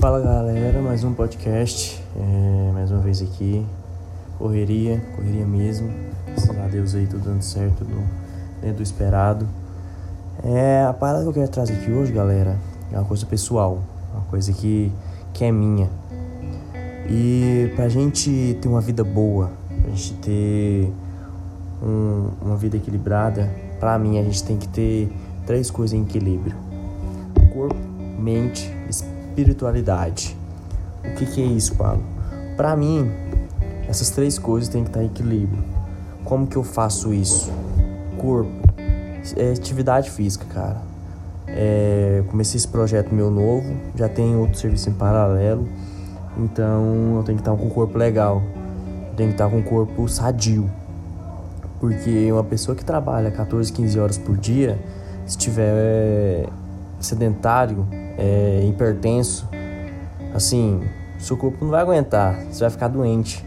Fala galera, mais um podcast, é, mais uma vez aqui, correria, correria mesmo, graças a Deus aí tudo dando certo, tudo dentro do esperado. É, a parada que eu quero trazer aqui hoje, galera, é uma coisa pessoal, uma coisa que, que é minha. E pra gente ter uma vida boa, pra gente ter um, uma vida equilibrada, pra mim a gente tem que ter três coisas em equilíbrio: corpo, mente, espiritualidade. O que, que é isso, Paulo? Para mim, essas três coisas têm que estar em equilíbrio. Como que eu faço isso? Corpo, é atividade física, cara. É, comecei esse projeto meu novo, já tenho outro serviço em paralelo, então eu tenho que estar com o corpo legal, tenho que estar com o corpo sadio. Porque uma pessoa que trabalha 14, 15 horas por dia, se tiver sedentário, é, hipertenso, assim, seu corpo não vai aguentar, você vai ficar doente.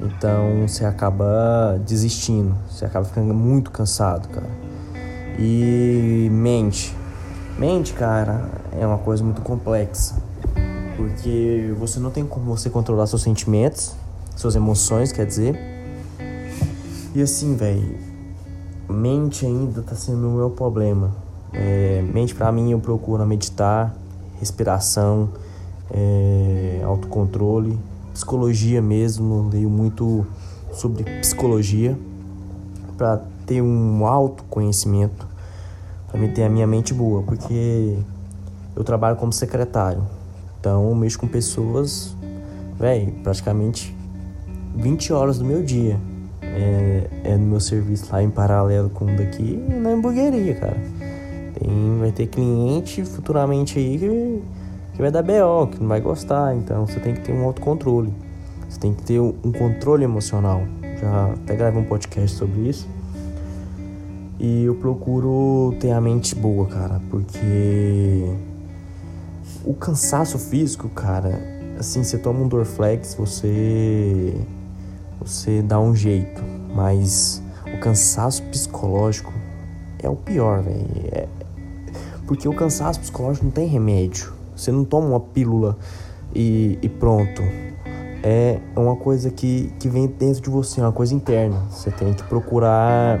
Então você acaba desistindo, você acaba ficando muito cansado, cara. E mente. Mente, cara, é uma coisa muito complexa. Porque você não tem como você controlar seus sentimentos, suas emoções, quer dizer. E assim, velho, mente ainda tá sendo o meu problema. É, mente para mim eu procuro meditar, respiração, é, autocontrole, psicologia mesmo, leio muito sobre psicologia para ter um autoconhecimento, para ter a minha mente boa, porque eu trabalho como secretário. Então eu mexo com pessoas, velho, praticamente 20 horas do meu dia. É, é no meu serviço lá em paralelo com o daqui na hamburgueria, cara. Tem, vai ter cliente futuramente aí que, que vai dar BO, que não vai gostar. Então você tem que ter um autocontrole. Você tem que ter um, controle emocional. Já até gravei um podcast sobre isso. E eu procuro ter a mente boa, cara, porque o cansaço físico, cara, assim, você toma um Dorflex, você você dá um jeito, mas o cansaço psicológico é o pior, velho. É, porque o cansaço psicológico não tem remédio. Você não toma uma pílula e, e pronto. É uma coisa que, que vem dentro de você, é uma coisa interna. Você tem que procurar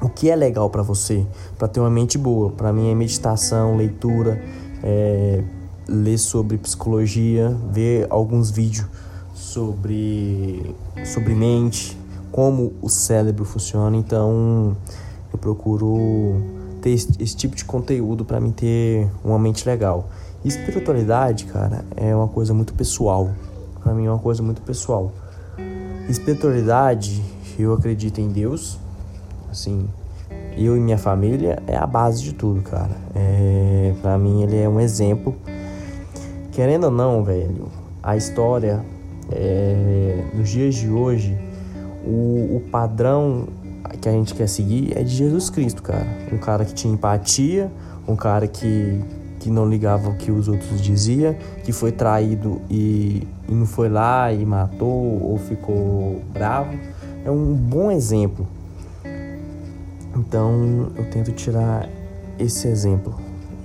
o que é legal para você, para ter uma mente boa. Para mim é meditação, leitura, é, ler sobre psicologia, ver alguns vídeos sobre, sobre mente, como o cérebro funciona. Então eu procuro ter esse, tipo de conteúdo para mim ter uma mente legal. E espiritualidade, cara, é uma coisa muito pessoal. Para mim é uma coisa muito pessoal. Espiritualidade, eu acredito em Deus. Assim, eu e minha família é a base de tudo, cara. É, para mim ele é um exemplo. Querendo ou não, velho, a história é, nos dias de hoje, o, o padrão que a gente quer seguir é de Jesus Cristo, cara. Um cara que tinha empatia, um cara que, que não ligava o que os outros diziam, que foi traído e, e não foi lá e matou ou ficou bravo. É um bom exemplo. Então eu tento tirar esse exemplo.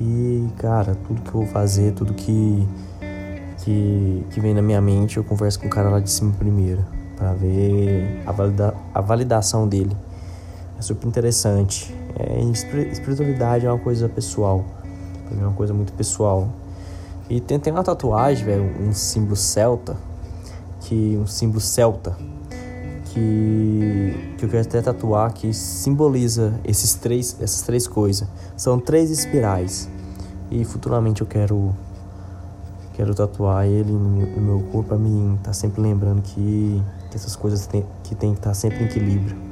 E, cara, tudo que eu vou fazer, tudo que, que, que vem na minha mente, eu converso com o cara lá de cima primeiro, para ver a, valida, a validação dele. É super interessante. É, espiritualidade é uma coisa pessoal. Pra mim é uma coisa muito pessoal. E tem, tem uma tatuagem, velho, um símbolo celta, que um símbolo celta que, que eu quero até tatuar que simboliza esses três, essas três coisas. São três espirais. E futuramente eu quero quero tatuar ele no, meu corpo para mim tá sempre lembrando que, que essas coisas tem, que tem que estar tá sempre em equilíbrio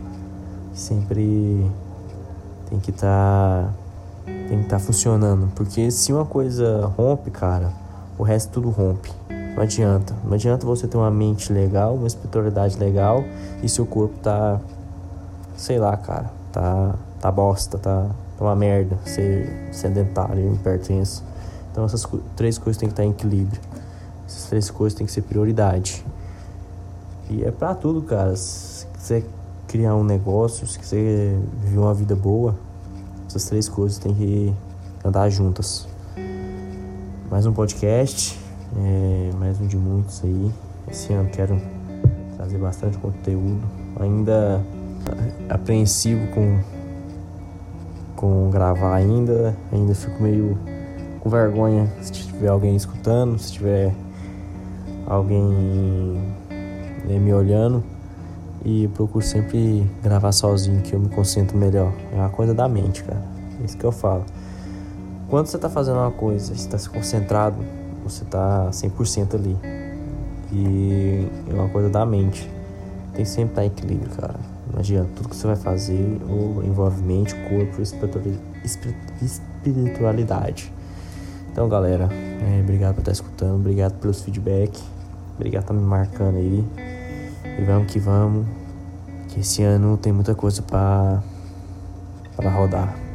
sempre tem que estar tá, tem que estar tá funcionando, porque se uma coisa rompe, cara, o resto tudo rompe. Não adianta. Não adianta você ter uma mente legal, uma espiritualidade legal e seu corpo tá sei lá, cara, tá tá bosta, tá, tá uma merda, ser sedentário, hipertenso. Então essas três coisas têm que estar tá em equilíbrio. Essas três coisas têm que ser prioridade. E é pra tudo, cara. Se quiser criar um negócio, se quiser viver uma vida boa, essas três coisas têm que andar juntas. Mais um podcast. É mais um de muitos aí. Esse ano quero trazer bastante conteúdo. Ainda apreensivo com, com gravar ainda. Ainda fico meio com vergonha se tiver alguém escutando, se tiver alguém né, me olhando. E procuro sempre gravar sozinho, que eu me concentro melhor. É uma coisa da mente, cara. É isso que eu falo. Quando você tá fazendo uma coisa, você tá se concentrado, você tá 100% ali. E é uma coisa da mente. Tem sempre estar tá em equilíbrio, cara. Não adianta. Tudo que você vai fazer ou envolve mente, corpo, espiritualidade. Então, galera, é, obrigado por estar escutando, obrigado pelos feedback, obrigado por estar me marcando aí. E vamos que vamos, que esse ano tem muita coisa para rodar.